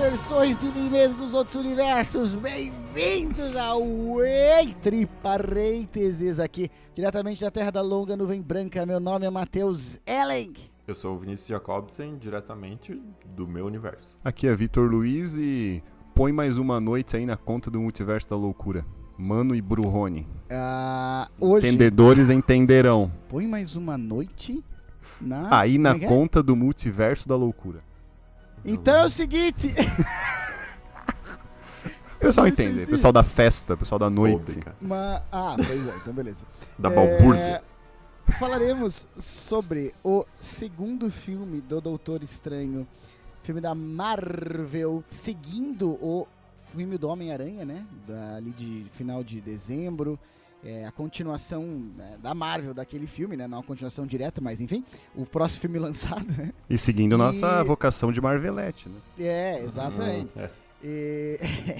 versões e niveis dos outros universos. Bem-vindos ao Entre Parênteses aqui, diretamente da Terra da Longa Nuvem Branca. Meu nome é Matheus Ellen. Eu sou o Vinícius Jacobsen, diretamente do meu universo. Aqui é Vitor Luiz e põe mais uma noite aí na conta do Multiverso da Loucura. Mano e Bruhone. Ah, hoje, Entendedores entenderão. põe mais uma noite na... Aí na é é? conta do Multiverso da Loucura. Então é o seguinte... O pessoal entende. O pessoal da festa, o pessoal da noite. Ah, pois é, então beleza. Da É, balbúrdia. Falaremos sobre o segundo filme do Doutor Estranho, filme da Marvel, seguindo o filme do Homem-Aranha, né? Da, ali de final de dezembro. É, a continuação né, da Marvel daquele filme, né? Não a continuação direta, mas enfim, o próximo filme lançado, né? E seguindo E- nossa vocação de Marvelete, né? É, exatamente. É. E,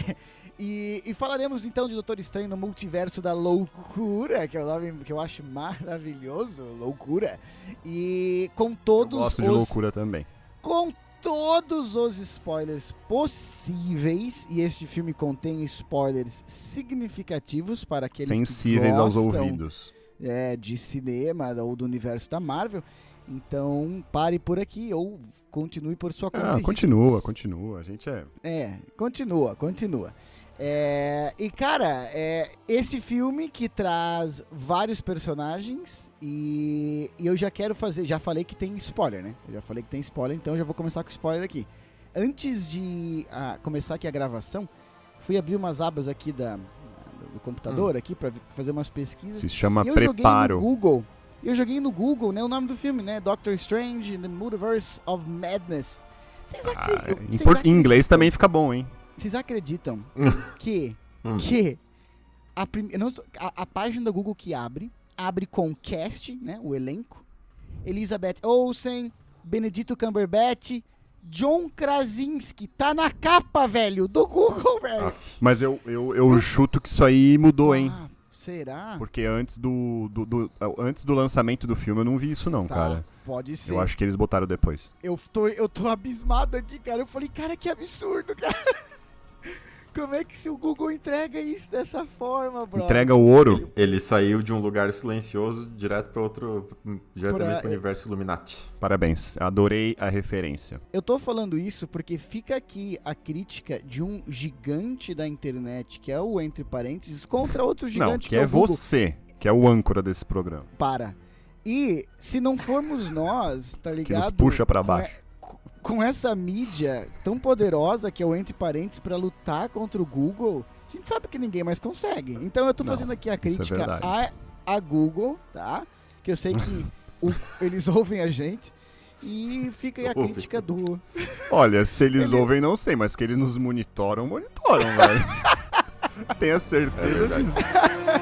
e, e falaremos então de Doutor Estranho no Multiverso da Loucura, que é o nome que eu acho maravilhoso, Loucura. E com Eu todos gosto os de loucura também. com todos os spoilers possíveis, e este filme contém spoilers significativos para aqueles Sensíveis que aos gostam ouvidos. é, de cinema ou do universo da Marvel. Então, pare por aqui ou continue por sua conta. Ah, continua, continua. A gente é. É, continua, continua. É, e cara, é, esse filme que traz vários personagens e, e eu já quero fazer, já falei que tem spoiler, né? Eu já falei que tem spoiler, então já vou começar com spoiler aqui. Antes de ah, começar aqui a gravação, fui abrir umas abas aqui da, do computador aqui para fazer umas pesquisas. Se chama eu Preparo. joguei no Google. Eu joguei no Google, né? O nome do filme, né? Doctor Strange, The Multiverse of Madness. Vocês Ah, acreditam? por- em inglês também fica bom, hein? Vocês acreditam que, Hum. que a, prim- não a, a página do Google que abre, abre com cast, né? O elenco. Elizabeth Olsen, Benedito Cumberbatch, John Krasinski. Tá na capa, velho, do Google, velho. Aff. Mas eu, eu, eu chuto que isso aí mudou, hein? Ah, será? Porque antes do, do, do- antes do lançamento do filme eu não vi isso, não, Tá, cara. Pode ser. Eu acho que eles botaram depois. Eu tô, eu tô abismado aqui, cara. Eu falei, cara, que absurdo, cara. Como é que se o Google entrega isso dessa forma, bro? Entrega o ouro. Ele saiu de um lugar silencioso direto para outro, diretamente para o universo Illuminati. Parabéns. Adorei a referência. Eu tô falando isso porque fica aqui a crítica de um gigante da internet, que é o entre parênteses, contra outro não, gigante que é é você, que é o âncora desse programa. Para. E se não formos nós, tá ligado? nos puxa pra com baixo. Com essa mídia tão poderosa que é o entre parênteses pra lutar contra o Google, a gente sabe que ninguém mais consegue. Então eu tô Não, fazendo aqui a é crítica verdade. a, a Google, tá? Que eu sei que o- eles ouvem a gente. E fica aí a Ouvem. crítica do. Olha, se eles Ele- ouvem, não sei, mas que eles nos monitoram, monitoram, velho. Tenha certeza É disso.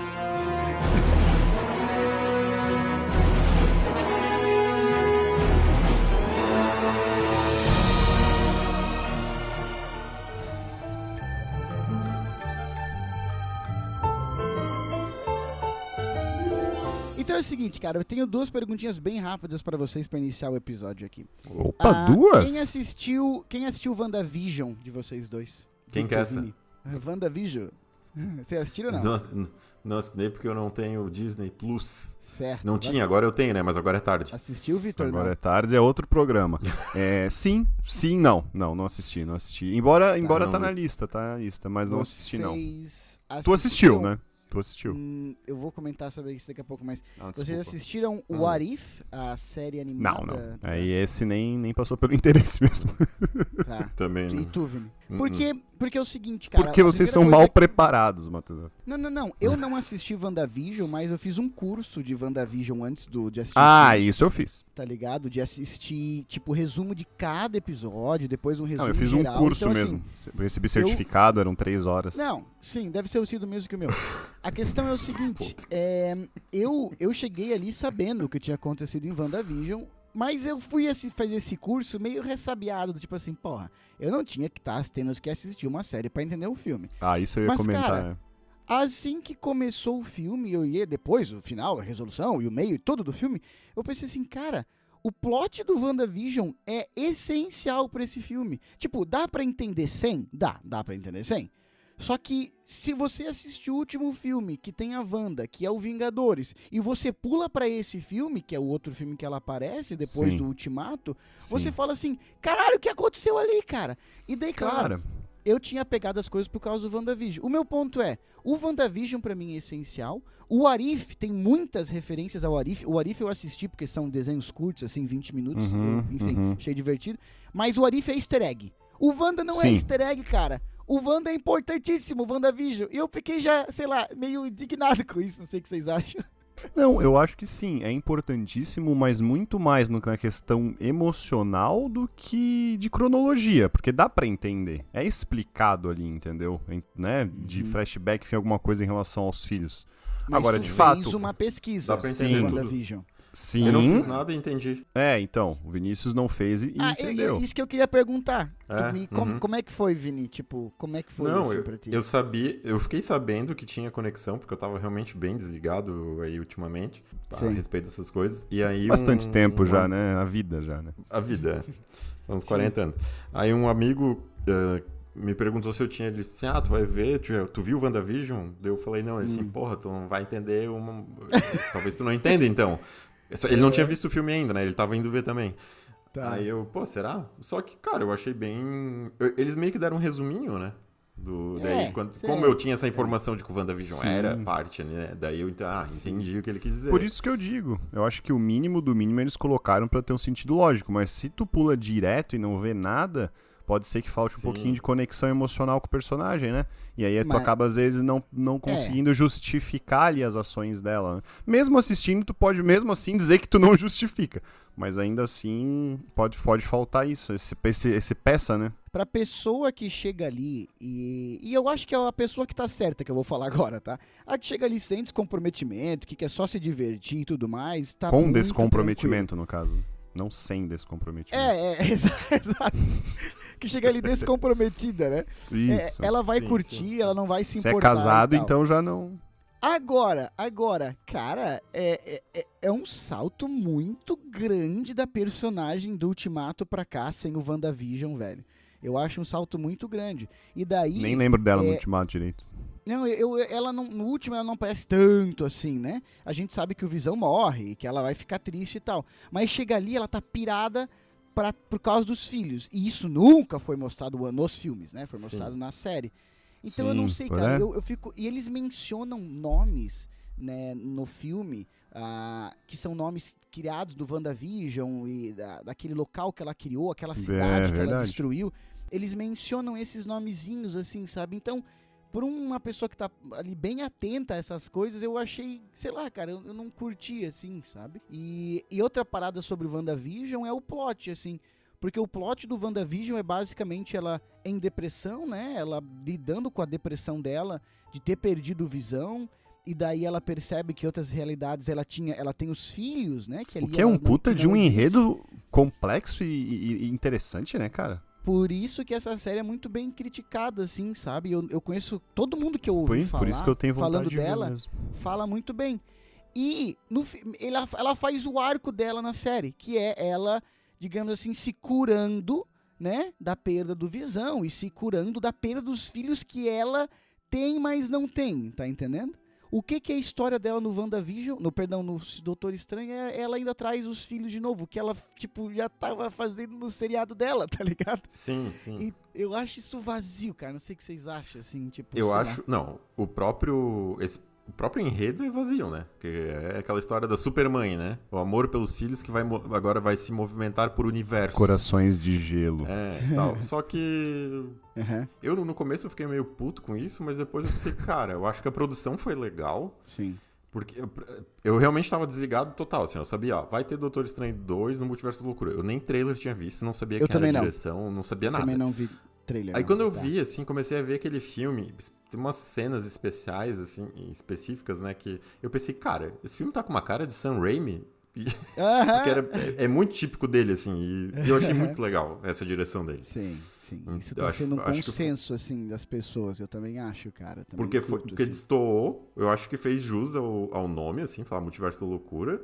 é o seguinte, cara, eu tenho duas perguntinhas bem rápidas pra vocês pra iniciar o episódio aqui. Opa, Ah, duas? Quem assistiu, quem assistiu WandaVision de vocês dois? Quem que é essa? WandaVision. Vocês assistiram ou não? Não, não, assinei porque eu não tenho Disney Plus. Certo. Não tinha, agora eu tenho, né? Mas agora é tarde. Assistiu, Vitor? Agora Não. é tarde, é outro programa. É, sim, sim, não. Não, não assisti, não assisti. Embora, embora não tá na lista, tá na lista, mas não assisti, não. Vocês Tu assistiu, assistiram- né? Tu assistiu. Hum, eu vou comentar sobre isso daqui a pouco, mas Ah, vocês assistiram o Ah. What If, a série animada? Não, não. Aí esse nem, nem passou pelo interesse mesmo. Tá. Também. E não. tu, Vini? Hum, Porque, porque é o seguinte, cara. Porque vocês são mal coisa- preparados, Matheus. Não, não, não. Eu não assisti WandaVision, mas eu fiz um curso de WandaVision antes do, de assistir. Ah, filme, isso eu fiz. tá ligado? De assistir, tipo, resumo de cada episódio, depois um resumo Não, eu fiz um geral. curso Então, assim, mesmo. Eu recebi certificado, eram três horas. Não, sim, deve ser sido o mesmo que o meu. A questão é o seguinte, é, eu, eu cheguei ali sabendo o que tinha acontecido em WandaVision, mas eu fui assi- fazer esse curso meio ressabiado, do tipo assim, porra, eu não tinha que estar tendo que assistir uma série pra entender o filme. Ah, isso eu ia Mas, comentar. cara, é. Assim que começou o filme, eu ia depois, o final, a resolução e o meio e tudo do filme, eu pensei assim, cara, o plot do WandaVision é essencial pra esse filme. Tipo, dá pra entender sem? Dá, dá pra entender sem. Só que se você assistir o último filme que tem a Wanda, que é o Vingadores, e você pula pra esse filme, que é o outro filme que ela aparece depois Sim. do Ultimato, Sim. você fala assim: "Caralho, o que aconteceu ali, cara?" E daí, claro, Cara, eu tinha pegado as coisas por causa do WandaVision. O meu ponto é, o WandaVision pra mim é essencial. O Arif tem muitas referências ao Arif. O Arif eu assisti porque são desenhos curtos, assim, 20 minutos, Uhum, eu- enfim, uhum. cheio divertido. Mas o Arif é easter egg. O Wanda não é Sim. easter egg, cara. O Wanda é importantíssimo, o WandaVision. E eu fiquei já, sei lá, meio indignado com isso, não sei o que vocês acham. Não, eu acho que sim, é importantíssimo, mas muito mais na questão emocional do que de cronologia, porque dá pra entender. É explicado ali, entendeu? Né? De Uhum. flashback tem alguma coisa em relação aos filhos. Mas Agora, tu de fez fato- uma pesquisa Dá pra entender do tudo. Sim. Eu não fiz nada e entendi. É, então, o Vinícius não fez e Ah, é- entendeu. é isso que eu queria perguntar. É, me- como, uhum. como é que foi, Vini? Tipo, como é que foi não, assim eu, pra ti? eu sabia, eu fiquei sabendo que tinha conexão, porque eu tava realmente bem desligado aí ultimamente a Sim. respeito dessas coisas. E aí Bastante um- tempo um já, am- né? A vida já, né? A vida, é. uns Sim. 40 anos. Aí um amigo eh, me perguntou se eu tinha, ele disse, ah, tu vai ver, tu, tu viu WandaVision? Daí eu falei, não, ele disse, Hum. porra, tu não vai entender uma... Talvez tu não entenda, então. Ele não tinha visto o filme ainda, né? Ele tava indo ver também. Tá. Aí eu, pô, será? Só que, cara, eu achei bem. Eles meio que deram um resuminho, né? Do, É, daí, quando- como eu tinha essa informação de que o WandaVision Sim. era parte, né? Daí eu ah, entendi o que ele quis dizer. Por isso que eu digo, eu acho que o mínimo do mínimo eles colocaram pra ter um sentido lógico, mas se tu pula direto e não vê nada, pode ser que falte um Sim. pouquinho de conexão emocional com o personagem, né? E aí tu Mas- acaba às vezes não, não conseguindo justificar ali as ações dela. né? Mesmo assistindo, tu pode mesmo assim dizer que tu não justifica, mas ainda assim pode, pode faltar isso, esse, esse, esse peça, né? Pra pessoa que chega ali, e, e eu acho que é a pessoa que tá certa que eu vou falar agora, tá? A que chega ali sem descomprometimento, que quer só se divertir e tudo mais, tá Com muito descomprometimento, no caso. Não sem descomprometimento. tranquilo. É, é, exa- exato. Que chega ali descomprometida, né? É, Isso. ela vai Sim, curtir, sim, ela não vai se Se é importar. casado, então já não. Agora, agora, cara, é, é, é- é um salto muito grande da personagem do Ultimato pra cá sem o WandaVision, velho. Eu acho um salto muito grande. E daí. Nem lembro dela no é- ultimato direito. Não, eu- ela não, no último ela não parece tanto assim, né? A gente sabe que o Visão morre, que ela vai ficar triste e tal. Mas chega ali, ela tá pirada pra, por causa dos filhos. E isso nunca foi mostrado nos filmes, né? Foi Sim. mostrado na série. Então eu não Sim, sei, cara. é. Eu, eu fico. E eles mencionam nomes, né, no filme. ah, que são nomes criados do WandaVision e da, daquele local que ela criou, aquela cidade que ela verdade. destruiu. Eles mencionam esses nomezinhos, assim, sabe? Então, por uma pessoa que tá ali bem atenta a essas coisas, eu achei, sei lá, cara, eu, eu não curti, assim, sabe? E, e outra parada sobre o WandaVision é o plot, assim. Porque o plot do WandaVision é basicamente ela em depressão, né? Ela lidando com a depressão dela, de ter perdido visão. E daí ela percebe que outras realidades ela tinha, ela tem os filhos, né? Que O que é um puta de um existe. enredo complexo e, e- e interessante, né, cara? Por isso que essa série é muito bem criticada, assim, sabe? Eu, eu conheço todo mundo que eu ouvi falar, por isso que eu tenho vontade falando de dela, mesmo. fala muito bem. E no, ela, ela faz o arco dela na série, que é ela, digamos assim, se curando, né, da perda do Visão e se curando da perda dos filhos que ela tem, mas não tem, tá entendendo? O que que é a história dela no WandaVision, no perdão, no Doutor Estranho, é ela ainda traz os filhos de novo, que ela tipo já tava fazendo no seriado dela, tá ligado? Sim, sim. E eu acho isso vazio, cara. Não sei o que vocês acham, assim, tipo. Eu sei lá. acho. Não, o próprio. esse- o próprio enredo é vazio, né? Porque é aquela história da supermãe, né? O amor pelos filhos que vai agora vai se movimentar por universo. Corações de gelo. É, tal. Só que Aham, eu no começo eu fiquei meio puto com isso, mas depois eu pensei, cara, eu acho que a produção foi legal. sim. Porque eu, eu realmente tava desligado total, assim, eu sabia, ó, vai ter Doutor Estranho 2 no Multiverso da Loucura. Eu nem trailer tinha visto, não sabia Eu quem era a não. direção, não sabia nada. Também não vi trailer. Aí não, quando eu tá. vi, assim, comecei a ver aquele filme, tem umas cenas especiais, assim, específicas, né, que eu pensei, cara, esse filme tá com uma cara de Sam Raimi, e- Aham. que era, é, é muito típico dele, assim, e, e eu achei muito legal essa direção dele. Sim, sim. Isso tá acho- sendo um consenso, assim, das pessoas. Eu também acho, cara. Também Porque, foi, curto, porque assim. destoou, eu acho que fez jus ao, ao nome, assim, falar Multiverso da Loucura.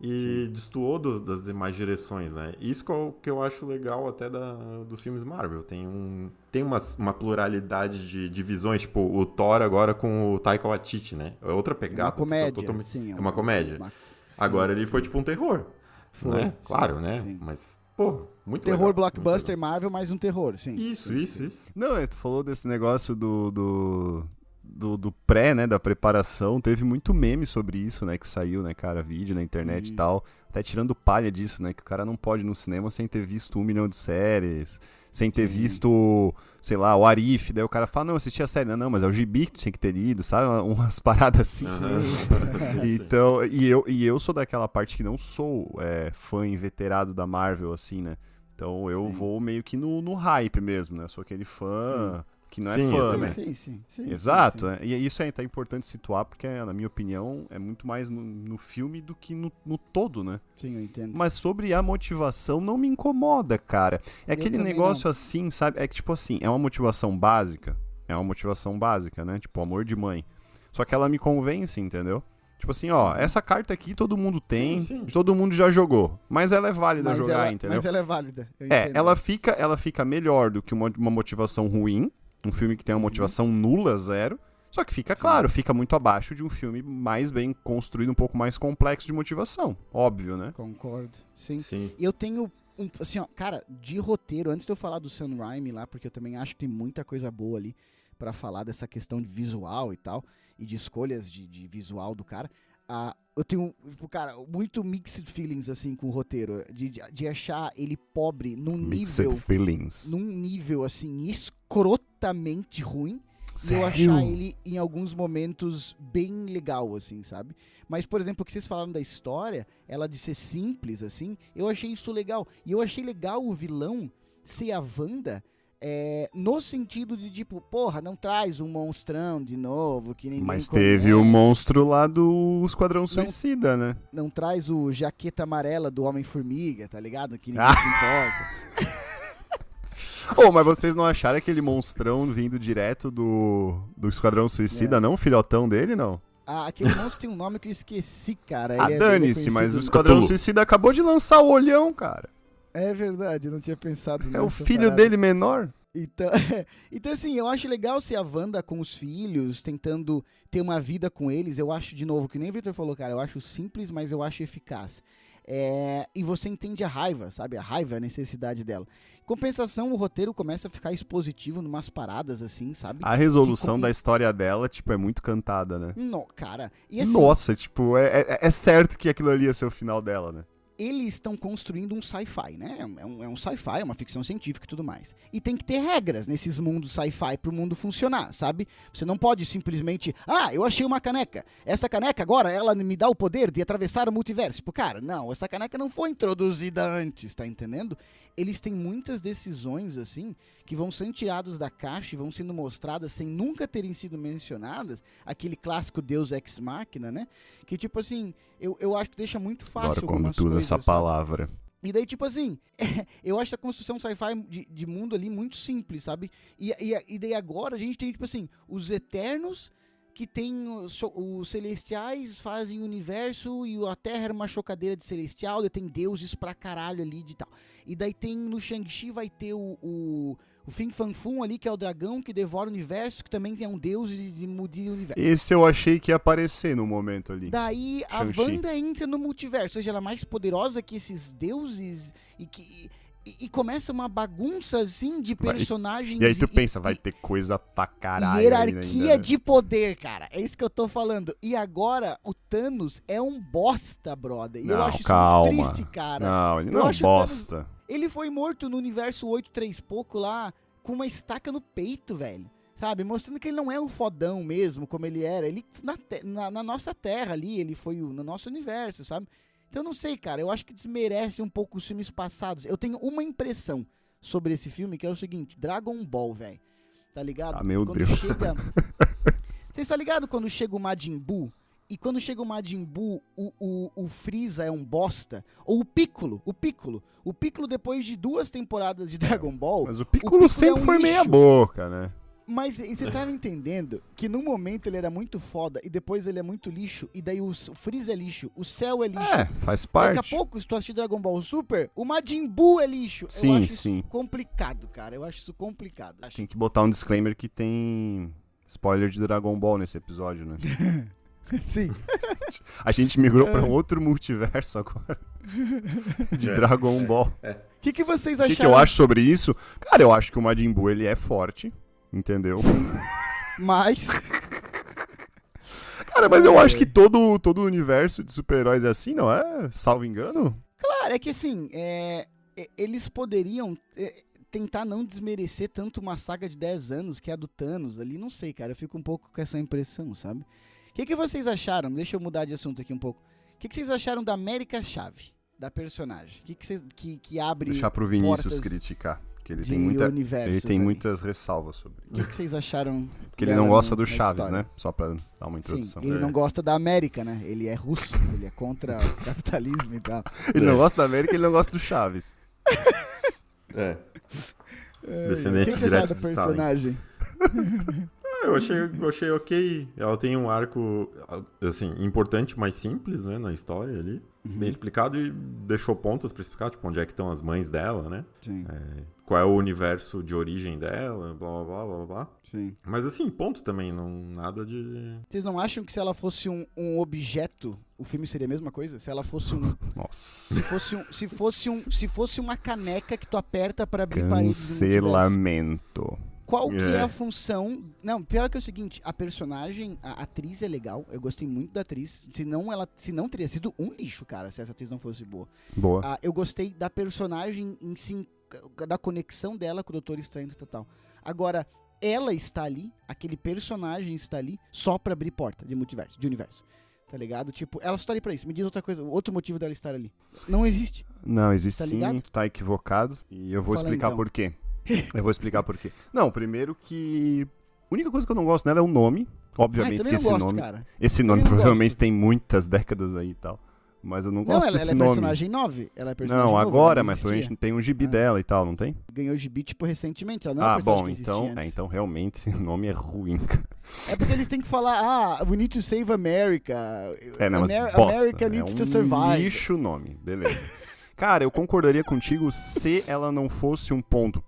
E destoou do- das demais direções, né? Isso que eu, que eu acho legal até da, dos filmes Marvel. Tem, um, tem uma, uma pluralidade de, de visões, tipo o Thor agora com o Taika Waititi, né? É outra É pegada. uma comédia. totalmente- sim, é uma comédia. uma- sim. Agora ele foi tipo um terror, Foi, né? sim, Claro, né? sim. Mas, pô, muito Terror legal, blockbuster muito Marvel, mais um terror, sim. Isso, isso, isso. Não, é, tu falou desse negócio do, do, do, do pré, né, da preparação. Teve muito meme sobre isso, né, que saiu, né, cara, vídeo na internet e Hum. tal. Até tirando palha disso, né, que o cara não pode ir no cinema sem ter visto um milhão de séries, sem ter Sim. visto, sei lá, o Arif. Daí o cara fala, não, assisti a série. Não, não, mas é o gibi que tu tinha que ter lido, sabe? Umas paradas assim. Aham. Então, e eu, e eu sou daquela parte que não sou é, fã inveterado da Marvel, assim, né? Então eu Sim. vou meio que no, no hype mesmo, né? Eu sou aquele fã que não Sim, é eu fã, né? Sim, sim, sim. Exato, sim, sim. né? E isso é até importante situar, porque, na minha opinião, é muito mais no, no filme do que no, no todo, né? Sim, eu entendo. Mas sobre a motivação, não me incomoda, cara. É aquele também negócio assim, sabe? É que, tipo assim, é uma motivação básica. É uma motivação básica, né? Tipo, amor de mãe. Só que ela me convence, entendeu? Tipo assim, ó, essa carta aqui todo mundo tem, Sim, sim. todo mundo já jogou. Mas ela é válida mas, jogar, ela, entendeu? mas ela é válida. eu É, ela fica, ela fica melhor do que uma, uma motivação ruim. Um filme que tem uma motivação nula, zero. Só que fica claro, fica muito abaixo de um filme mais bem construído, um pouco mais complexo de motivação. Óbvio, né? Concordo. Sim. Sim. E eu tenho um, assim, ó, cara, de roteiro, antes de eu falar do Sam Raimi lá, porque eu também acho que tem muita coisa boa ali pra falar dessa questão de visual e tal, e de escolhas de, de visual do cara. Ah, eu tenho, tipo, cara, muito mixed feelings, assim, com o roteiro. De, de, achar ele pobre num Mixed nível. feelings. Num nível, assim, escrotamente ruim. E eu achar ele em alguns momentos bem legal, assim, sabe? Mas, por exemplo, o que vocês falaram da história, ela de ser simples, assim, eu achei isso legal. E eu achei legal o vilão ser a Wanda, é, no sentido de, tipo, porra, não traz um monstrão de novo, que ninguém Mas conhece. teve o monstro lá do Esquadrão Suicida, né? Não traz o jaqueta amarela do Homem-Formiga, tá ligado? Que ninguém Ah. se importa. Ô, mas vocês não acharam aquele monstrão vindo direto do, do Esquadrão Suicida, É. não? Filhotão dele, não? Ah, aquele monstro tem um nome que eu esqueci, cara. Ah, Ele é- é dane-se, mas o Esquadrão Cthulhu. Suicida acabou de lançar o olhão, cara. É verdade, eu não tinha pensado É o filho parada. dele menor. Então, então, assim, eu acho legal ser a Wanda com os filhos, tentando ter uma vida com eles. Eu acho, de novo, que nem o Victor falou, cara, eu acho simples, mas eu acho eficaz. É, e você entende a raiva, sabe? A raiva, a necessidade dela. Em compensação, o roteiro começa a ficar expositivo numas paradas, assim, sabe? A resolução Que- da história dela, tipo, é muito cantada, né? No, cara, assim, Nossa, tipo, é, é- é certo que aquilo ali ia ser o final dela, né? Eles estão construindo um sci-fi, né? É um, é um sci-fi, é uma ficção científica e tudo mais. E tem que ter regras nesses mundos sci-fi pro mundo funcionar, sabe? Você não pode simplesmente, ah, eu achei uma caneca. Essa caneca agora, ela me dá o poder de atravessar o multiverso. Tipo, cara, não, essa caneca não foi introduzida antes, tá entendendo? Eles têm muitas decisões, assim, que vão sendo tirados da caixa e vão sendo mostradas sem nunca terem sido mencionadas. Aquele clássico Deus Ex Machina, né? Que, tipo assim, eu, eu acho que deixa muito fácil Agora algumas tu usa essa sabe? palavra. E daí, tipo assim, eu acho a construção sci-fi de, de mundo ali muito simples, sabe? E, e, e daí agora a gente tem, tipo assim, os Eternos, que tem os, os Celestiais, fazem o universo, e a Terra era uma chocadeira de Celestial, tem deuses pra caralho ali de tal. E daí tem, no Shang-Chi vai ter o, o, o Fin Fan ali, que é o dragão que devora o universo, que também é um deus de, de, de universo. Esse eu achei que ia aparecer no momento ali. Daí a. Wanda entra no multiverso, ou seja, ela é mais poderosa que esses deuses e que. E, e começa uma bagunça assim de personagens. E aí tu pensa, vai ter coisa pra caralho. E hierarquia ainda, né? de poder, cara. É isso que eu tô falando. E agora o Thanos é um bosta, brother. E eu Não, acho isso calma. muito triste, cara. Não, ele Eu não é um acho o Thanos- bosta. Ele foi morto no universo 8 3 pouco lá, com uma estaca no peito, velho. Sabe? Mostrando que ele não é um fodão mesmo, como ele era. Ele, na, te- na- na nossa terra ali, ele foi o- no nosso universo, sabe? Então, não sei, cara. Eu acho que desmerece um pouco os filmes passados. Eu tenho uma impressão sobre esse filme, que é o seguinte: Dragon Ball, velho. Tá ligado? Ah, meu Quando Deus. chega- Você está ligado quando chega o Majin Buu? E quando chega o Majin Buu, o, o, o Freeza é um bosta? Ou o Piccolo, o Piccolo. O Piccolo, depois de duas temporadas de Dragon Ball, Mas o Piccolo Piccolo é sempre um foi lixo. meia boca, né? Mas você tava entendendo que no momento ele era muito foda e depois ele é muito lixo, e daí o, o Freeza é lixo, o céu é lixo. É, faz Daqui a parte. pouco, se tu assistir Dragon Ball Super, o Majin Buu é lixo. eu Sim, acho sim. isso complicado, cara. Eu acho isso complicado. Tem que botar um disclaimer que tem spoiler de Dragon Ball nesse episódio, né? Sim. A gente migrou É. pra um outro multiverso agora. De É. Dragon Ball. O que, que vocês O acharam? que, que eu acho sobre isso? Cara, eu acho que o Majin Buu, ele é forte, entendeu? Mas. Cara, mas eu acho que todo, todo o universo de super-heróis é assim, não é? Salvo engano? Cara, é que assim, é, eles poderiam é, tentar não desmerecer tanto uma saga de 10 anos que é a do Thanos ali. Não sei, cara. Eu fico um pouco com essa impressão, sabe? O que, que vocês acharam? Deixa eu mudar de assunto aqui um pouco. O que, que vocês acharam da América Chave? Da personagem? O que, que, vocês, que, que abre Deixar pro Vinícius criticar. Porque ele tem, muita, ele tem ali? muitas ressalvas sobre O que, que vocês acharam? Porque ele não gosta do Chaves, história? né? Só pra dar uma Sim, introdução. ele É. não gosta da América, né? Ele é russo, ele é contra o capitalismo e tal. Ele não gosta da América, ele não gosta do Chaves. É. É, Descendente o que, que você acha direto Stalin. personagem? Eu achei, eu achei ok. Ela tem um arco, assim, importante, mas simples, né, na história ali. Uhum. Bem explicado e deixou pontas pra explicar, tipo, onde é que estão as mães dela, né? Sim, Qual é o universo de origem dela, blá blá blá blá blá. sim. Mas assim, ponto também, não nada de. Vocês não acham que se ela fosse um, um objeto, o filme seria a mesma coisa? Se ela fosse um. Nossa. se fosse um. Se fosse um. Se fosse uma caneca que tu aperta pra abrir paredes. Cancelamento. Qual que é É. a função. Não, pior que é o seguinte, a personagem, a atriz é legal. Eu gostei muito da atriz. Se não, ela, se não teria sido um lixo, cara, se essa atriz não fosse boa. Boa. Ah, eu gostei da personagem em si, da conexão dela com o Doutor Estranho e tal. Agora, ela está ali, aquele personagem está ali só pra abrir porta de multiverso, de universo. Tá ligado? Tipo, ela só tá ali pra isso. Me diz outra coisa, outro motivo dela estar ali. Não existe. Não, existe Tá sim, tu tá equivocado. E eu vou Fala explicar então. por quê. Eu vou explicar por quê. Não, primeiro que. A única coisa que eu não gosto nela é o nome. Ai, Obviamente também que não esse gosto, nome. cara. Esse nome não provavelmente gosto. tem muitas décadas aí e tal. Mas eu não Não, gosto ela, desse ela é nome. personagem 9. Ela é personagem Não, agora, ela mas a gente tem um gibi Ah. dela e tal, não tem? Ganhou gibi, tipo, recentemente. Ela não é ah, bom, então, é, então realmente o nome é ruim. cara. É porque eles têm que falar, ah, we need to save America. É, não, mas Amer- bosta. America needs é to um survive. lixo o nome, beleza. Cara, eu concordaria contigo se ela não fosse um ponto.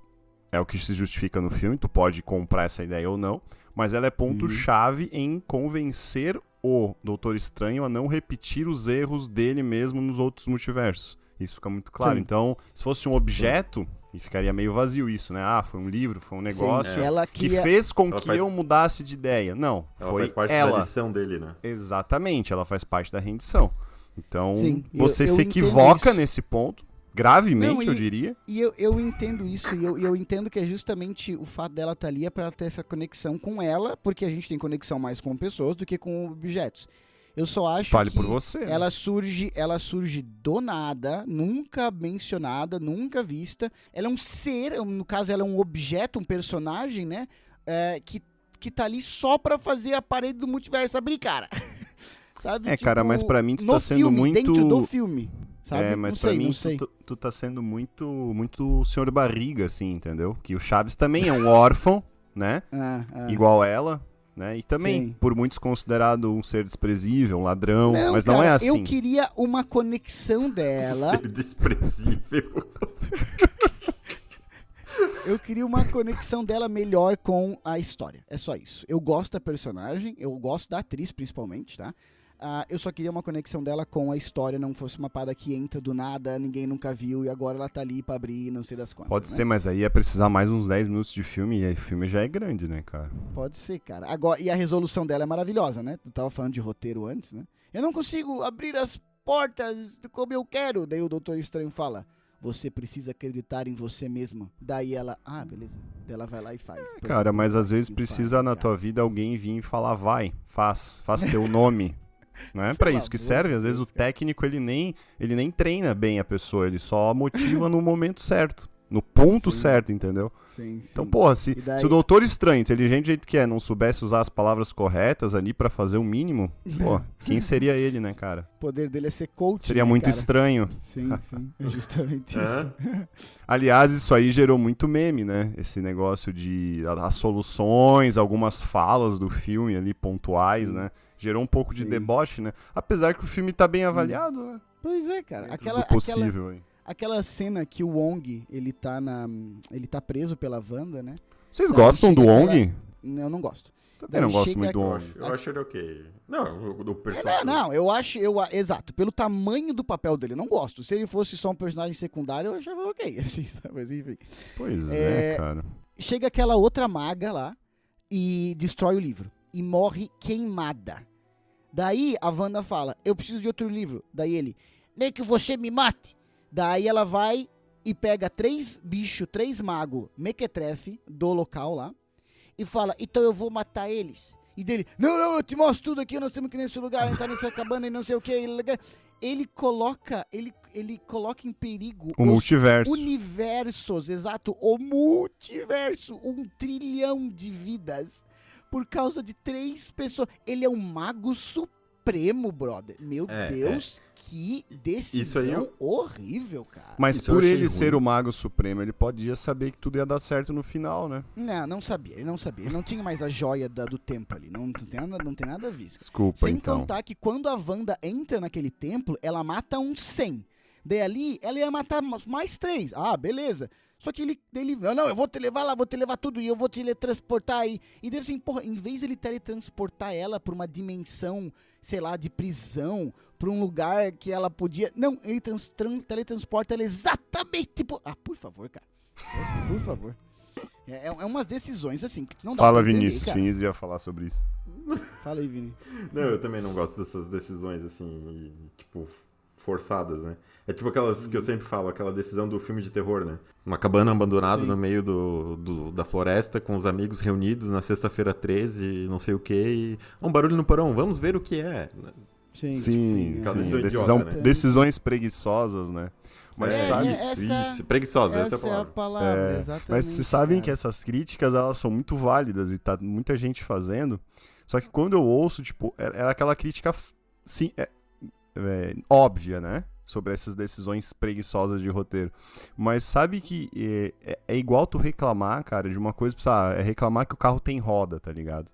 É o que se justifica no filme, tu pode comprar essa ideia ou não, mas ela é Uhum. ponto-chave em convencer o Doutor Estranho a não repetir os erros dele mesmo nos outros multiversos. Isso fica muito claro. Sim. Então, se fosse um objeto, e ficaria meio vazio isso, né? Ah, foi um livro, foi um negócio Sim, ela que fez com Ela que faz- eu mudasse de ideia. Não, Ela foi faz parte ela. da lição dele, né? Exatamente, ela faz parte da rendição. Então, Sim, eu- você eu se entendo equivoca isso. nesse ponto, gravemente, Não, e- eu diria. E eu, eu entendo isso, e eu, eu entendo que é justamente o fato dela estar ali é pra ela ter essa conexão com ela, porque a gente tem conexão mais com pessoas do que com objetos. Eu só acho Fale que por você. né? ela surge, ela surge do nada, nunca mencionada, nunca vista. Ela é um ser, no caso ela é um objeto, um personagem, né, é, que que tá ali só pra fazer a parede do multiverso abrir, cara. Sabe? É, cara, mas pra mim tu tá sendo filme, muito- dentro do filme. Sabe? É, mas não pra sei, mim não tu, tu- tá sendo muito, muito senhor barriga, assim, entendeu? Que o Chaves também é um órfão, né? Ah, ah. Igual ela, né? E também, Sim. por muitos considerado um ser desprezível, um ladrão, mas não cara, é assim. Eu queria uma conexão dela. Ser desprezível. eu queria uma conexão dela melhor com a história. É só isso. Eu gosto da personagem, eu gosto da atriz principalmente, tá? Ah, eu só queria uma conexão dela com a história, não fosse uma parada que entra do nada, ninguém nunca viu e agora ela tá ali pra abrir, não sei das quantas. Pode né? ser, mas aí ia precisar mais uns 10 minutos de filme e aí o filme já é grande, né, cara? Pode ser, cara. Agora, e a resolução dela é maravilhosa, né? Tu tava falando de roteiro antes, né? Eu não consigo abrir as portas como eu quero. Daí o Doutor Estranho fala: Você precisa acreditar em você mesmo. Daí ela, ah, beleza. Daí ela vai lá e faz. Pois Cara, é, mas às vezes precisa pariu, na cara. tua vida alguém vir e falar, vai, faz, faz teu nome. Não é pra Pelo isso que serve. Às vezes o técnico ele nem, ele nem treina bem a pessoa, ele só motiva no momento certo. No ponto Sim. certo, entendeu? Sim, sim. Então, porra, se, daí- se o doutor estranho, inteligente do jeito que é, não soubesse usar as palavras corretas ali pra fazer o mínimo, pô, quem seria ele, né, cara? O poder dele é ser coach. Seria né, muito cara? estranho. Sim, sim. É justamente isso. Aliás, isso aí gerou muito meme, né? Esse negócio de as soluções, algumas falas do filme ali pontuais, Sim. né? Gerou um pouco de Sim. deboche, né? Apesar que o filme tá bem avaliado, né? Pois é, cara. Aquela, aquela, possível aí. aquela cena que o Wong, ele tá na. Ele tá preso pela Wanda, né? Vocês Não, gostam do Wong? Eu não gosto. Também não Daí gosto chega- muito do Wong. eu acho ele ok. Não, o do É, personagem. não, não, eu acho, eu, exato, pelo tamanho do papel dele, eu não gosto. Se ele fosse só um personagem secundário, eu achava ok, assim, mas enfim. Pois é, É, cara. Chega aquela outra maga lá e destrói o livro. E morre queimada. Daí a Wanda fala, eu preciso de outro livro. Daí ele, nem que você me mate. Daí ela vai e pega três bichos, três magos, mequetrefe do local lá. E fala, então eu vou matar eles. E dele, não, não, eu te mostro tudo aqui, nós temos que ir nesse lugar, entrar nessa cabana e não sei o que. Ele coloca, ele, ele coloca em perigo O os multiverso. universos, exato, o multiverso, um trilhão de vidas por causa de três pessoas. Ele é um mago supremo, brother. Meu É, Deus, que decisão Isso aí eu- horrível, cara. Mas Isso por ele ruim. ser o Mago Supremo, ele podia saber que tudo ia dar certo no final, né? Não, não sabia, ele não sabia. Ele não tinha mais a joia da- do tempo ali. Não, tem nada, não tem nada a ver. Desculpa, Sem então. contar que quando a Wanda entra naquele templo, ela mata uns 100. Daí ali, ela ia matar mais- mais três. Ah, beleza. Só que ele, ele, não, não, eu vou te levar lá, vou te levar tudo e eu vou te teletransportar aí. E deve assim, porra, em vez de ele teletransportar ela pra uma dimensão, sei lá, de prisão, pra um lugar que ela podia. Não, ele trans, tran- teletransporta ela exatamente. Tipo, ah, por favor, cara. Por, favor. É, é umas decisões assim que tu não dá Fala, entender, Vinícius. cara. Vinícius ia falar sobre isso. Fala aí, Vini. Não, eu também não gosto dessas decisões, assim, tipo, forçadas, né? É tipo aquelas que eu sempre falo, aquela decisão do filme de terror, né? Uma cabana abandonada Sim. no meio do, do- da floresta, com os amigos reunidos na sexta-feira 13, não sei o que, e um barulho no porão, vamos ver o que é. Sim, Sim, é. decisão decisão, idiota, né? decisões preguiçosas, né? Mas é, sabe, isso, essa- isso, preguiçosa, essa, Essa é a palavra. palavra, É, exatamente. Mas vocês sabem cara. que essas críticas, elas são muito válidas e tá muita gente fazendo. Só que quando eu ouço, tipo, é, é aquela crítica, sim, é- óbvia, né? Sobre essas decisões preguiçosas de roteiro. Mas sabe que é, é- é igual tu reclamar, cara, de uma coisa, sabe, é reclamar que o carro tem roda, tá ligado?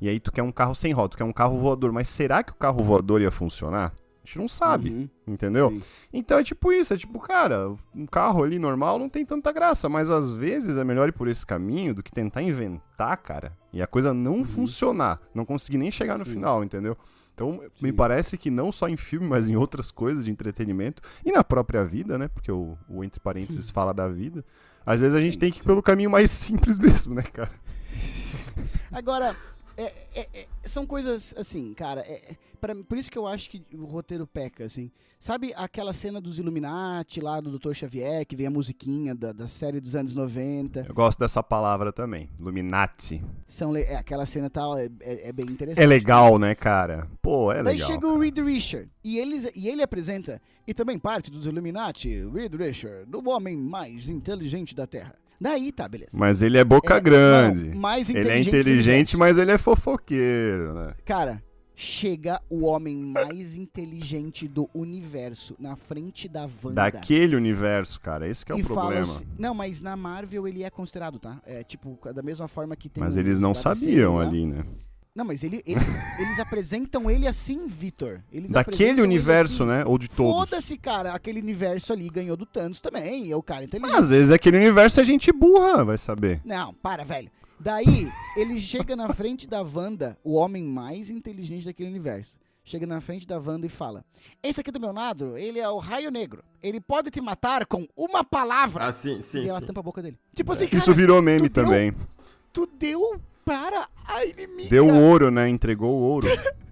E aí tu quer um carro sem roda, tu quer um carro voador. Mas será que o carro voador ia funcionar? A gente não sabe, Uhum, entendeu? sim. Então é tipo isso, é tipo, cara, um carro ali normal não tem tanta graça, mas às vezes é melhor ir por esse caminho do que tentar inventar, cara, e a coisa não funcionar, não conseguir nem chegar no Uhum. Sim. final, entendeu? Então, me Sim. parece que não só em filme, mas em outras coisas de entretenimento e na própria vida, né? Porque o, o entre parênteses fala da vida. Às vezes a gente tem que ir pelo caminho mais simples mesmo, né, cara? Agora, é- é- é- são coisas assim, cara. É, é- pra- por isso que eu acho que o roteiro peca, assim. Sabe aquela cena dos Illuminati lá do Dr. Xavier, que vem a musiquinha da, da série dos anos 90? Eu gosto dessa palavra também, Illuminati. São é, aquela cena tal, é, é- é bem interessante. É legal, né, cara? Pô, é Daí legal. chega o Reed Richard e, eles, e ele apresenta, e também parte dos Illuminati, Reed Richard, do homem mais inteligente da Terra. Daí tá, beleza. Mas ele é boca É, grande. não, mais Ele é inteligente mas ele é fofoqueiro, né? Cara, chega o homem mais inteligente do universo na frente da Wanda. Daquele universo, cara. Esse que é o problema. assim- Não, mas na Marvel ele é considerado, tá? É tipo, da mesma forma que tem Mas o eles não DC sabiam lá. ali, né? Não, mas ele, ele- eles apresentam ele assim, Vitor. Daquele universo, assim. né? Ou de todos. Foda-se, cara. Aquele universo ali ganhou do Thanos também. É o cara inteligente. Às vezes aquele universo é gente burra, vai saber. Não, para, velho. Daí, ele chega na frente da Wanda, o homem mais inteligente daquele universo. Chega na frente da Wanda e fala: Esse aqui do meu lado, ele é o Raio Negro. Ele pode te matar com uma palavra. Ah, sim, sim, e ela sim. tampa a boca dele. Tipo assim, cara, Isso virou meme tu deu- também. tu deu para a inimiga. Deu ouro, né? Entregou o ouro.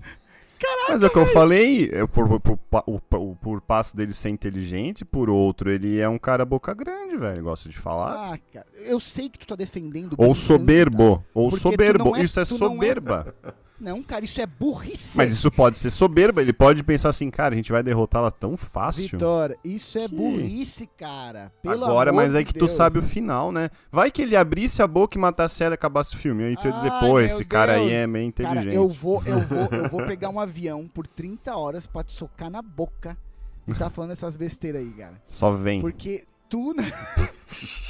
Mas é o que eu falei, é por, por, por, por passo dele ser inteligente, por outro, ele é um cara boca grande, velho. Gosta de falar. Ah, cara, eu sei que tu tá defendendo. ou soberbo. tá? Ou soberbo. é- Isso é é- soberba. Não, cara, isso é burrice. Mas isso pode ser soberba, ele pode pensar assim, cara, a gente vai derrotá-la tão fácil. Vitor, isso é Que- burrice, cara. Pelo Agora, mas é que tu Deus. sabe o final, né? Vai que ele abrisse a boca e matasse ela e acabasse o filme. Aí tu ia dizer, pô, esse cara aí Deus. é meio Cara, inteligente. eu vou, eu vou, eu vou pegar um avião por 30 horas pra te socar na boca e tá falando essas besteiras aí, cara. Só vem. Porque tu. né?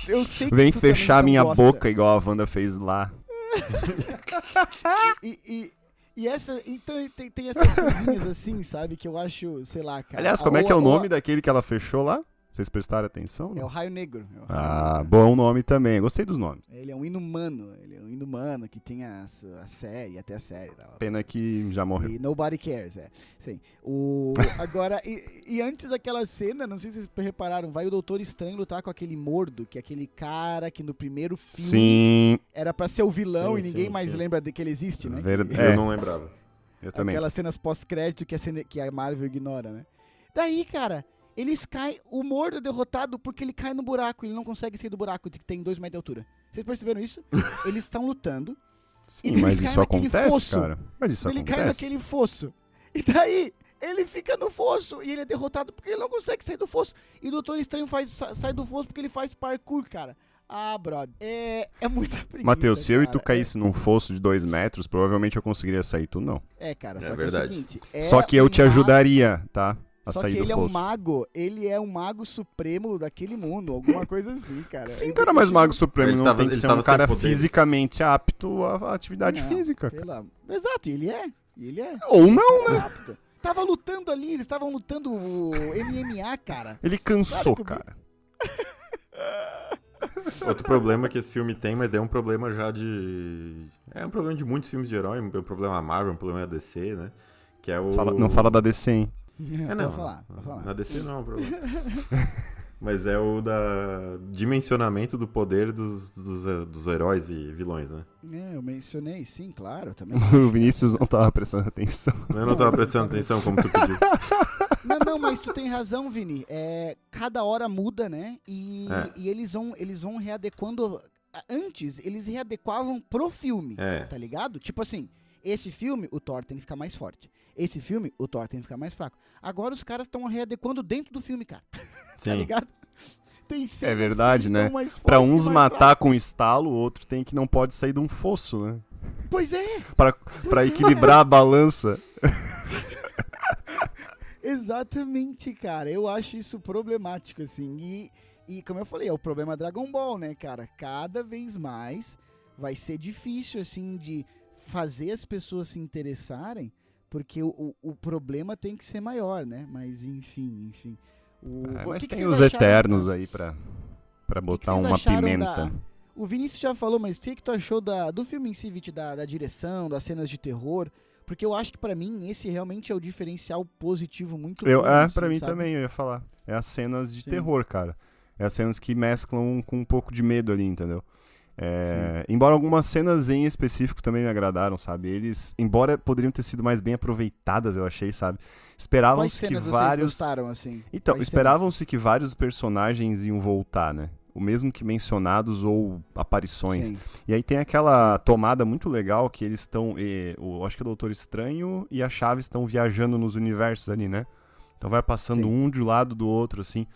eu sei que Vem tu fechar também minha gosta. boca igual a Wanda fez lá. E, e, e essa. Então tem, tem essas coisinhas assim, sabe? Que eu acho, sei lá, cara. Aliás, como é Ou- que é o nome daquele que ela fechou lá? Vocês prestaram atenção? É não? o Raio Negro. é o Raio Ah, Negro. bom nome também. Gostei dos nomes. Ele é um inumano. Ele é um inumano que tem a, a série, até a série. Tá? Pena que já morreu. E Nobody Cares, é. Sim. O, agora, e, e antes daquela cena, não sei se vocês repararam, vai o Doutor Estranho lutar com aquele mordo, que é aquele cara que no primeiro filme Sim, era pra ser o vilão Sim, e ninguém sim, mais sim. lembra de que ele existe, né? Verdade. Eu É. não lembrava. eu também. Aquelas cenas pós-crédito que, a cena- que a Marvel ignora, né? Daí, cara, eles caem. O mordo é derrotado porque ele cai no buraco. Ele não consegue sair do buraco que tem dois metros de altura. Vocês perceberam isso? eles estão lutando. Sim, mas isso acontece, fosso. cara. Mas isso ele cai acontece. naquele fosso. E daí, ele fica no fosso e ele é derrotado porque ele não consegue sair do fosso. E o Doutor Estranho faz, sa- sai do fosso porque ele faz parkour, cara. Ah, brother. É, é muita preguiça. Matheus, se eu e tu caísse num fosso de dois metros, provavelmente eu conseguiria sair, tu não. É, cara, É só que é o verdade. seguinte. é Só que eu te ajudaria, tá? A Só que ele é um mago, ele é um mago supremo daquele mundo, alguma coisa assim, cara. Sim, Ele- cara, mas Mago Supremo Ele não tava- tem que ser um cara poderes. fisicamente apto à atividade Não, física. cara. Exato, e ele é. Ele é. Ou não, né? Rápido. Tava lutando ali, eles estavam lutando o MMA, cara. Ele cansou, Claro que cara. Outro problema que esse filme tem, mas é um problema já de. É um problema de muitos filmes de herói, um problema da Marvel, um problema da DC, né? Que é o. Fala- não fala da DC, hein? É, não. Pode falar, pode falar. Na DC não é um problema. Mas é o da dimensionamento do poder dos, dos, dos heróis e vilões, né? É, eu mencionei, sim, claro, também. O Vinícius não tava prestando atenção. Eu não tava prestando atenção como tu pediu. Não, não, mas tu tem razão, Vini. É, cada hora muda, né? E, É. e eles vão eles vão readequando. Antes, eles readequavam pro filme, É. tá ligado? Tipo assim, esse filme, o Thor tem que ficar mais forte. Esse filme, o Thor tem que ficar mais fraco. Agora os caras estão readequando dentro do filme, cara. Tá Sim. ligado? Tem cenas que verdade, né? e uns matar com estalo, o outro tem que não pode sair de um fosso, né? Pois é, Pra, pra é. equilibrar a balança. Exatamente, cara. Eu acho isso problemático, assim. E, e como eu falei, é o problema Dragon Ball, né, cara? Cada vez mais vai ser difícil, assim, de fazer as pessoas se interessarem, porque o, o, o problema tem que ser maior, né? Mas, enfim, enfim. O, É, mas que que tem vocês os acharam- Eternos aí pra, pra que botar vocês uma pimenta. da- O Vinícius já falou, mas o que, que tu achou da, do filme em si, Vit, da, da direção, das cenas de terror? Porque eu acho que pra mim esse realmente é o diferencial positivo muito Eu, bom, é, assim, pra mim sabe? também, eu ia falar. É as cenas de Sim. terror, cara. É as cenas que mesclam com um pouco de medo ali, entendeu? É, embora algumas cenas em específico também me agradaram, sabe? Eles, embora poderiam ter sido mais bem aproveitadas, eu achei, sabe? Esperavam-se que vários. gostaram, assim? Então, esperavam-se que vários personagens iam voltar, né? O mesmo que mencionados ou aparições. Sim. E aí tem aquela tomada muito legal que eles estão. o Acho que o Doutor Estranho e a Chave estão viajando nos universos ali, né? Então vai passando Sim. um de lado do outro, assim.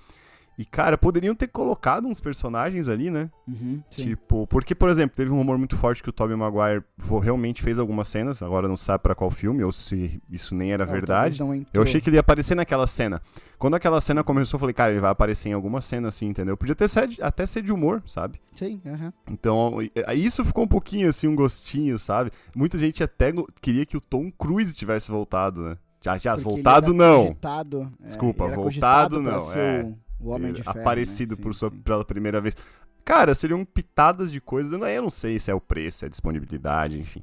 E, cara, poderiam ter colocado uns personagens ali, né? Uhum. Tipo, porque, por exemplo, teve um rumor muito forte que o Tobey Maguire realmente fez algumas cenas, agora não sabe pra qual filme, ou se isso nem era Não, verdade. Eu achei que ele ia aparecer naquela cena. Quando aquela cena começou, eu falei, cara, ele vai aparecer em alguma cena assim, entendeu? Podia ter ser, até ser de humor, sabe? Sim, aham. Então, e- e- isso ficou um pouquinho assim, um gostinho, sabe? Muita gente até queria que o Tom Cruise tivesse voltado, né? Já, já, voltado não. cogitado, é, Desculpa, voltado não, ser é. O, Homem de Ferro, aparecido né? por Sim, sua, sim. pela primeira vez. Cara, seriam pitadas de coisas, eu não- sei se é o preço, se é a disponibilidade, enfim.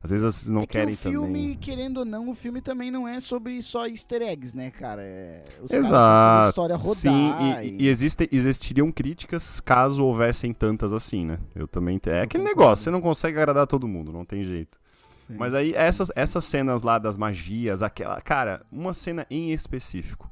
Às vezes elas não É que querem o filme, também. querendo ou não, o filme também não é sobre só easter eggs, né, cara? É, os fazer a Exato. história rodar. Sim, e, e- e existe, existiriam críticas caso houvessem tantas assim, né? Eu também. É Eu aquele concordo. negócio, você não consegue agradar todo mundo, não tem jeito. Sim. Mas aí, essas, essas cenas lá das magias, aquela. Cara, uma cena em específico,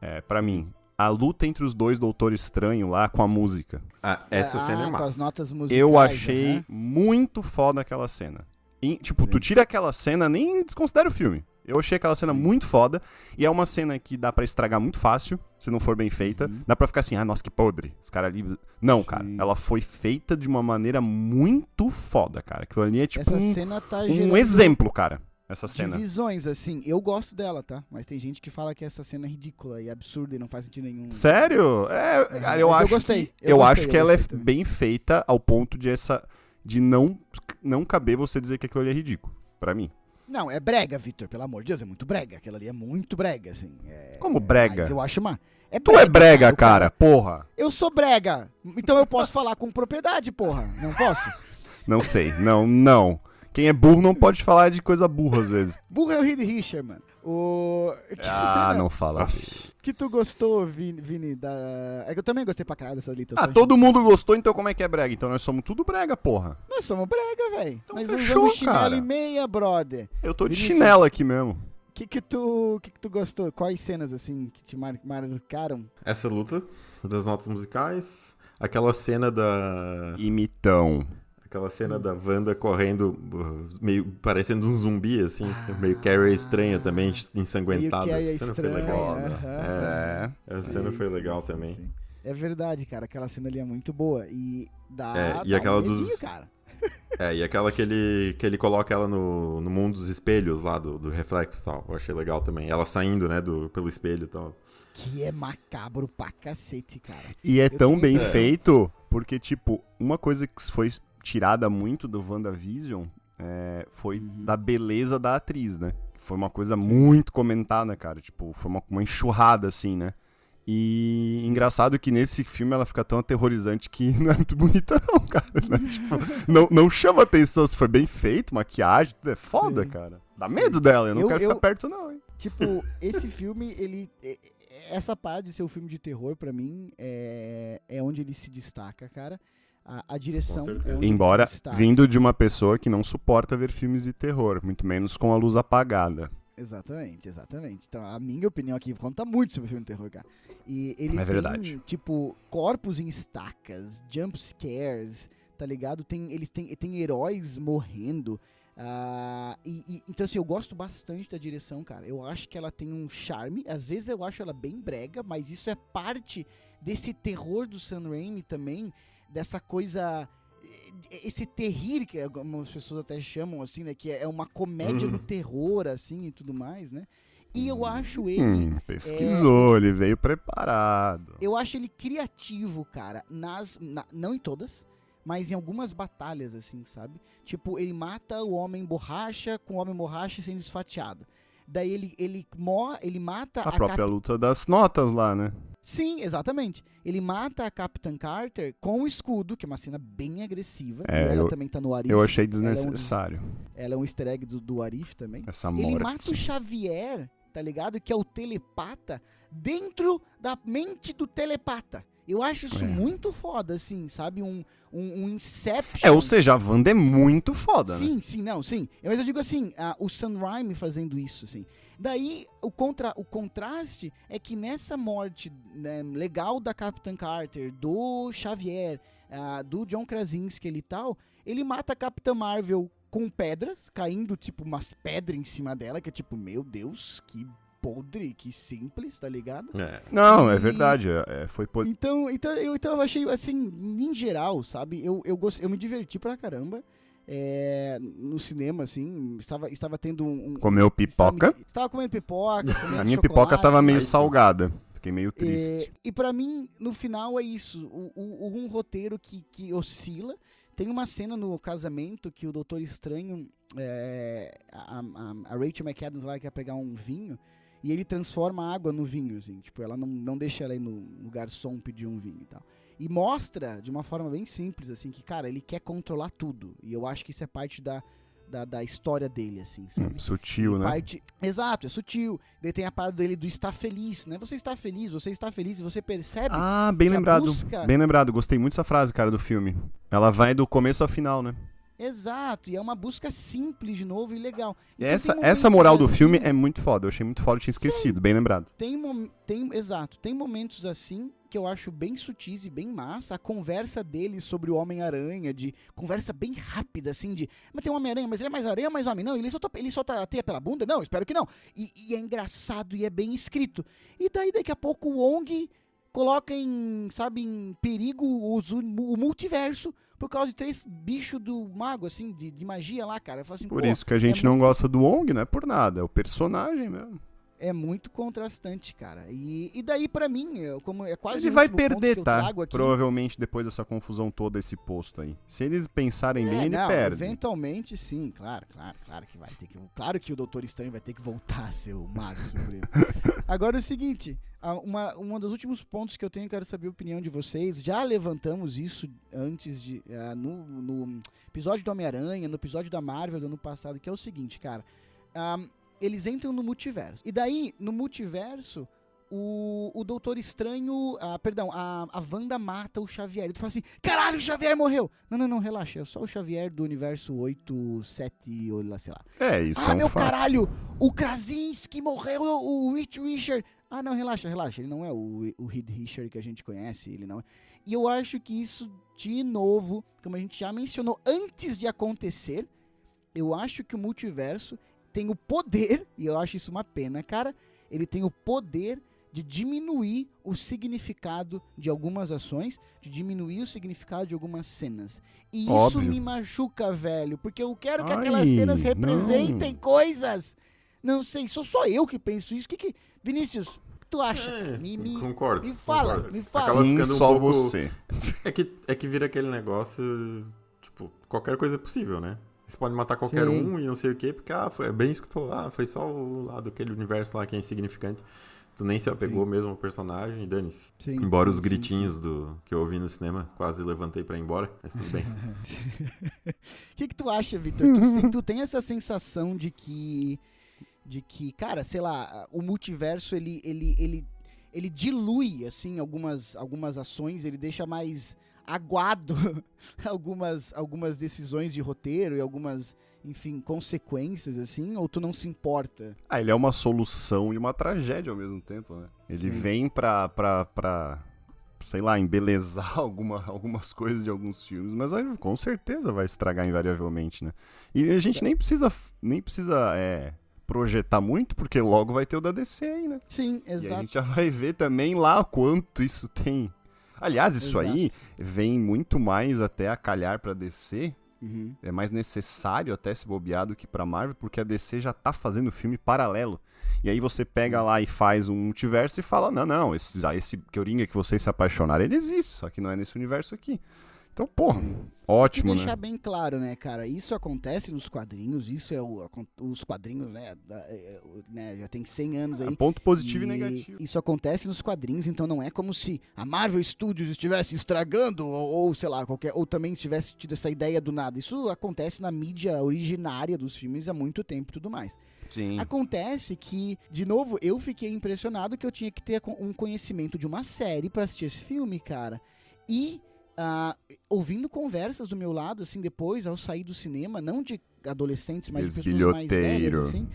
é, para mim, a luta entre os dois Doutor Estranho lá com a música. Ah, essa Ah, cena é Com as massa. notas musicais. Eu achei aham. muito foda aquela cena. em- tipo, tu tira aquela cena, nem desconsidera o filme. Eu achei aquela cena muito foda. E é uma cena que dá pra estragar muito fácil, se não for bem feita. Dá pra ficar assim, ah, nossa, que podre. Os caras ali. Não, cara. Sim. Ela foi feita de uma maneira muito foda, cara. Aquilo ali é tipo Essa um, cena tá um exemplo, cara. Essa cena. divisões, assim. Eu gosto dela, tá? Mas tem gente que fala que essa cena é ridícula e absurda e não faz sentido nenhum. Sério? É, É, cara, eu mas eu acho gostei, que eu eu, gostei, acho eu que ela é também. bem feita ao ponto de essa de não não caber você dizer que aquilo ali é ridículo, Pra mim. Não, é brega, Victor, pelo amor de Deus, é muito brega. Aquela ali é muito brega, assim. É- Como brega? Mas eu acho uma. É Tu é brega, o cara, porra. Eu sou brega. Então eu posso falar com propriedade, porra. Não posso? Não sei. Não, não. Quem é burro não pode falar de coisa burra às vezes. Burro é o Reed Richard, mano. O. Que Ah, cena não fala. que tu gostou, Vini, Vini, da. É que eu também gostei pra caralho dessa lista. Ah, todo mundo gostou, então como é que é brega? Então nós somos tudo brega, porra. Nós somos brega, velho. Então Nós fechou, usamos chinelo cara. e meia, brother. Eu tô de chinelo aqui mesmo. O que que tu, que que tu gostou? Quais cenas, assim, que te mar marcaram? Essa luta das notas musicais, aquela cena da. Imitão. Aquela cena da Wanda correndo, uh, meio parecendo um zumbi, assim. meio Carrie estranha também, ensanguentada. Essa cena foi legal. aham. É, É. essa cena foi legal sim, também. sim. É verdade, cara. Aquela cena ali é muito boa. E dá. É, e dá aquela um medinho, dos- cara. É, e aquela que ele, que ele coloca ela no, no mundo dos espelhos lá, do, do reflexo e tal. Eu achei legal também. Ela saindo, né, do, pelo espelho e tal. Que é macabro pra cacete, cara. E é Eu tão tenho bem feito, porque, tipo, uma coisa que foi tirada muito do WandaVision é, foi Uhum. da beleza da atriz, né? Foi uma coisa muito comentada, cara. Tipo, foi uma, uma enxurrada, assim, né? E engraçado que nesse filme ela fica tão aterrorizante que não é muito bonita, não, cara. né? Tipo, não, não chama atenção se foi bem feito, maquiagem, tudo é foda, Sim. cara. Dá medo dela, eu não Eu- quero eu- ficar perto, não, hein? Tipo, esse filme, ele. é- é- Essa parada de ser um filme de terror, pra mim, é, é onde ele se destaca, cara. A, a direção. Embora vindo de uma pessoa que não suporta ver filmes de terror, muito menos com a luz apagada. Exatamente, exatamente. Então, a minha opinião aqui conta muito sobre filme de terror, cara. E ele É tem, tipo, corpos em estacas, jump scares, tá ligado? Tem, eles têm, tem heróis morrendo. ah, e, e- então, assim, eu gosto bastante da direção, cara. Eu acho que ela tem um charme. Às vezes eu acho ela bem brega, mas isso é parte desse terror do Sam Raimi também, dessa coisa. eh, Esse terrir que algumas pessoas até chamam assim, né? Que é uma comédia Uhum. do terror, assim, e tudo mais, né? E eu acho ele. Hum, pesquisou, ele veio preparado. Eu acho ele criativo, cara, nas. na- não em todas, mas em algumas batalhas, assim, sabe? Tipo, ele mata o homem borracha com o homem borracha sendo esfatiado. Daí ele, ele, mo ele mata A a, própria Cap- luta das notas lá, né? Sim, exatamente. Ele mata a Capitã Carter com o escudo, que é uma cena bem agressiva. É, e ela eu- também tá no Arif. Eu achei um dos- desnecessário Ela é um easter egg do, do Arif também. essa Ele morte. mata o Xavier, tá ligado? Que é o telepata, dentro da mente do telepata. Eu acho isso É. muito foda, assim, sabe? Um, um, um Inception. É, ou seja, a Wanda é muito foda, né? Sim, sim, não, sim. Mas eu digo assim, ah, o Sam Raimi fazendo isso, assim. Daí, o, contra, o contraste é que nessa morte né, legal da Capitã Carter, do Xavier, ah, do John Krasinski e tal, ele mata a Capitã Marvel com pedras, caindo, tipo, umas pedras em cima dela, que é tipo, meu Deus, que podre, que simples, tá ligado? É. Não, é E- verdade. é- é, foi po- Então, então, eu, então eu achei, assim, em geral, sabe? Eu, eu, gost, eu me diverti pra caramba. é, no cinema, assim, estava, estava tendo um... Comeu pipoca. Estava, estava comendo pipoca, comendo A minha pipoca chocolate, tava meio Aí sim. salgada. Fiquei meio é, triste. e pra mim, no final, é isso. O, o- um roteiro que, que oscila. Tem uma cena no casamento que o Doutor Estranho, é, a, a- a Rachel McAdams lá quer pegar um vinho e ele transforma a água no vinho, assim. Tipo, ela não, não deixa ela ir no, no garçom pedir um vinho e tal. E mostra de uma forma bem simples, assim, que, cara, ele quer controlar tudo. E eu acho que isso é parte da, da, da história dele, assim, sabe? Hum, sutil, E né? parte- Exato, é sutil. Daí tem a parte dele do estar feliz, né? Você está feliz, você está feliz e você percebe. Ah, bem lembrado. busca- Bem lembrado. Gostei muito dessa frase, cara, do filme. Ela vai do começo ao final, né? Exato, e é uma busca simples de novo e legal. Então essa, essa moral do assim- filme é muito foda. Eu achei muito foda, eu tinha esquecido. Bem lembrado. Tem, mom- tem, exato, tem momentos assim que eu acho bem sutis e bem massa. A conversa dele sobre o Homem-Aranha, de conversa bem rápida, assim, de. Mas tem um Homem-Aranha, mas ele é mais aranha ou mais homem? Não, ele solta, ele solta a teia pela bunda? Não, espero que não. E, e é engraçado e é bem escrito. E daí, daqui a pouco, o Wong coloca em, sabe, em perigo os, o multiverso por causa de três bichos do mago, assim, de, de magia lá, cara. Assim, por isso que a gente é não muito... gosta do Wong, não é por nada, é o personagem mesmo é muito contrastante, cara. E, e daí, para mim, como é quase Ele vai perder, tá? Aqui... Provavelmente depois dessa confusão toda, esse posto aí. Se eles pensarem é, bem, ele não, perde. Eventualmente, sim, claro, claro, claro que vai ter que. Claro que o Doutor Estranho vai ter que voltar a ser o Mago Supremo. Agora é o seguinte. Uma, uma dos últimos pontos que eu tenho, quero saber a opinião de vocês. Já levantamos isso antes de. Uh, no, no episódio do Homem-Aranha, no episódio da Marvel do ano passado, que é o seguinte, cara. Um, eles entram no multiverso. E daí, no multiverso, o, o Doutor Estranho. Ah, perdão, a, a Wanda mata o Xavier. Ele fala assim: caralho, o Xavier morreu! Não, não, não, relaxa. É só o Xavier do universo 8, 7, ou lá, sei lá. É, isso Ah, é um meu fato. caralho! O Krasinski morreu, o Rich Richard. Ah, não, relaxa, relaxa. Ele não é o, o Richard que a gente conhece, ele não é. E eu acho que isso, de novo, como a gente já mencionou antes de acontecer, eu acho que o multiverso tem o poder, e eu acho isso uma pena, cara, ele tem o poder de diminuir o significado de algumas ações, de diminuir o significado de algumas cenas. E Óbvio. isso me machuca, velho, porque eu quero que Ai, aquelas cenas representem não. coisas. Não sei, sou só eu que penso isso. Que que Vinícius, tu acha? É, me, me, concordo. Me fala, concordo. me fala. Acaba Sim, um só pouco... você. É que, é que vira aquele negócio, tipo, qualquer coisa é possível, né? Você pode matar qualquer Sim. um e não sei o quê, porque ah, foi é bem isso que tu falou, ah, foi só o lado daquele universo lá que é insignificante. Tu nem se apegou Sim. mesmo ao personagem e dane-se. Embora os gritinhos do que eu ouvi no cinema, quase levantei para ir embora, mas tudo bem. O que, que tu acha, Victor? Tu, tu tem essa sensação de que de que, cara, sei lá, o multiverso ele ele ele ele dilui assim algumas algumas ações, ele deixa mais aguado algumas, algumas decisões de roteiro e algumas, enfim, consequências, assim, ou tu não se importa? Ah, ele é uma solução e uma tragédia ao mesmo tempo, né? Ele vem pra, pra, pra, sei lá, embelezar alguma, algumas coisas de alguns filmes, mas aí, com certeza vai estragar invariavelmente, né? E a gente nem precisa, nem precisa, é, projetar muito, porque logo vai ter o da DC aí, né? Sim, exato. E a gente já vai ver também lá quanto isso tem Aliás, isso Exato. aí vem muito mais até a calhar para DC. Uhum. É mais necessário até se bobear do que pra Marvel, porque a DC já tá fazendo filme paralelo. E aí você pega lá e faz um multiverso e fala: não, não, esse, esse Coringa que vocês se apaixonaram, ele existe, só que não é nesse universo aqui. Então, porra, ótimo, e deixar né? bem claro, né, cara? Isso acontece nos quadrinhos, isso é o, os quadrinhos, né, da, é, é, né, Já tem 100 anos aí. É ponto positivo e, e, negativo. Isso acontece nos quadrinhos, então não é como se a Marvel Studios estivesse estragando, ou, ou sei lá, qualquer. Ou também tivesse tido essa ideia do nada. Isso acontece na mídia originária dos filmes há muito tempo e tudo mais. Sim. Acontece que, de novo, eu fiquei impressionado que eu tinha que ter um conhecimento de uma série para assistir esse filme, cara. E Uh, ouvindo conversas do meu lado, assim, depois, ao sair do cinema, não de adolescentes, mas de pessoas mais velhas, assim,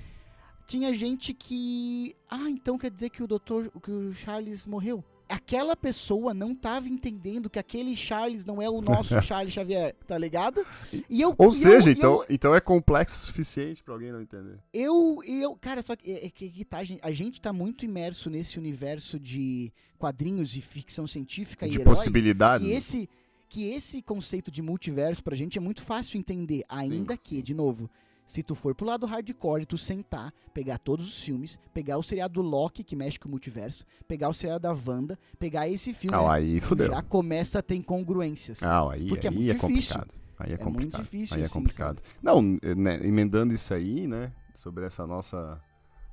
tinha gente que. Ah, então quer dizer que o doutor. que o Charles morreu. Aquela pessoa não estava entendendo que aquele Charles não é o nosso Charles Xavier, tá ligado? E eu, Ou e seja, eu, então, eu, então é complexo o suficiente para alguém não entender. Eu, eu, cara, só que, é, é que tá, a gente, tá muito imerso nesse universo de quadrinhos e ficção científica de e heróis. possibilidades. Que esse, que esse conceito de multiverso pra gente é muito fácil entender, ainda sim, que, de novo, se tu for pro lado hardcore, tu sentar, pegar todos os filmes, pegar o seriado do Loki, que mexe com o multiverso, pegar o seriado da Wanda, pegar esse filme. Ah, aí fudeu. Já começa a ter incongruências. Ah, aí, porque é aí é, muito é difícil. complicado. Aí é, é complicado. muito difícil. Aí é assim, complicado. Sabe? Não, né, emendando isso aí, né, sobre essa nossa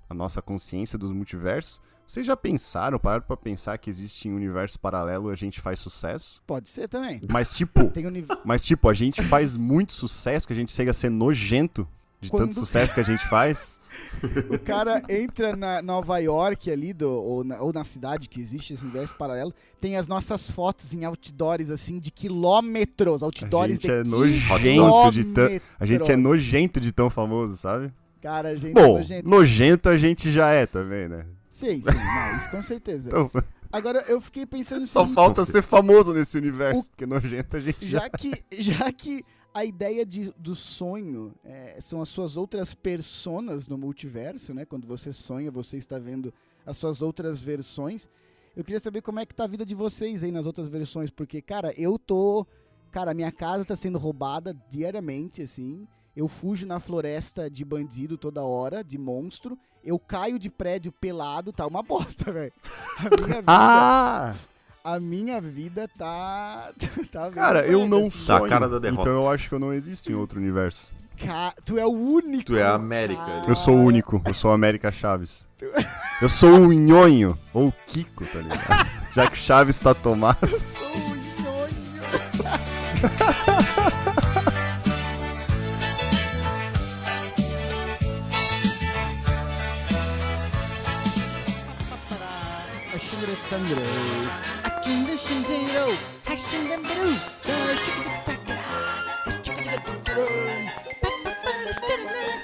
a nossa consciência dos multiversos, vocês já pensaram, pararam pra pensar que existe um universo paralelo e a gente faz sucesso? Pode ser também. Mas tipo, um... mas tipo, a gente faz muito sucesso que a gente chega a ser nojento de Quando... tanto sucesso que a gente faz. o cara entra na Nova York ali, do, ou, na, ou na cidade que existe esse universo paralelo, tem as nossas fotos em outdoors, assim, de quilômetros. Outdoors a gente é nojento de tão, A gente é nojento de tão famoso, sabe? Cara, a gente Bom, é nojento. nojento a gente já é também, né? Sim, sim, não, isso com certeza. então... Agora eu fiquei pensando Só falta ser famoso nesse universo, O- porque nojento a gente já... já que, já que a ideia de, do sonho é, são as suas outras personas no multiverso, né? Quando você sonha, você está vendo as suas outras versões. Eu queria saber como é que tá a vida de vocês aí nas outras versões, porque, cara, eu tô. Cara, minha casa tá sendo roubada diariamente, assim. Eu fujo na floresta de bandido toda hora, de monstro. Eu caio de prédio pelado, tá uma bosta, velho. A minha vida, Ah! A minha vida tá. tá Cara, eu não assim. Tá a cara da derrota. então eu acho que eu não existo em outro universo. Ca- Tu é o único. Tu é a América. cara. Eu sou o único, eu sou o América Chaves. Eu sou o Nhonho, ou o Kiko, tá ligado? Já que Chaves tá tomado. Eu sou o nhonho. A şimdi şimdi ro ha the beri da şıkı tıkı takıra the şıkı tıkı tıkıra pa pa the işte ne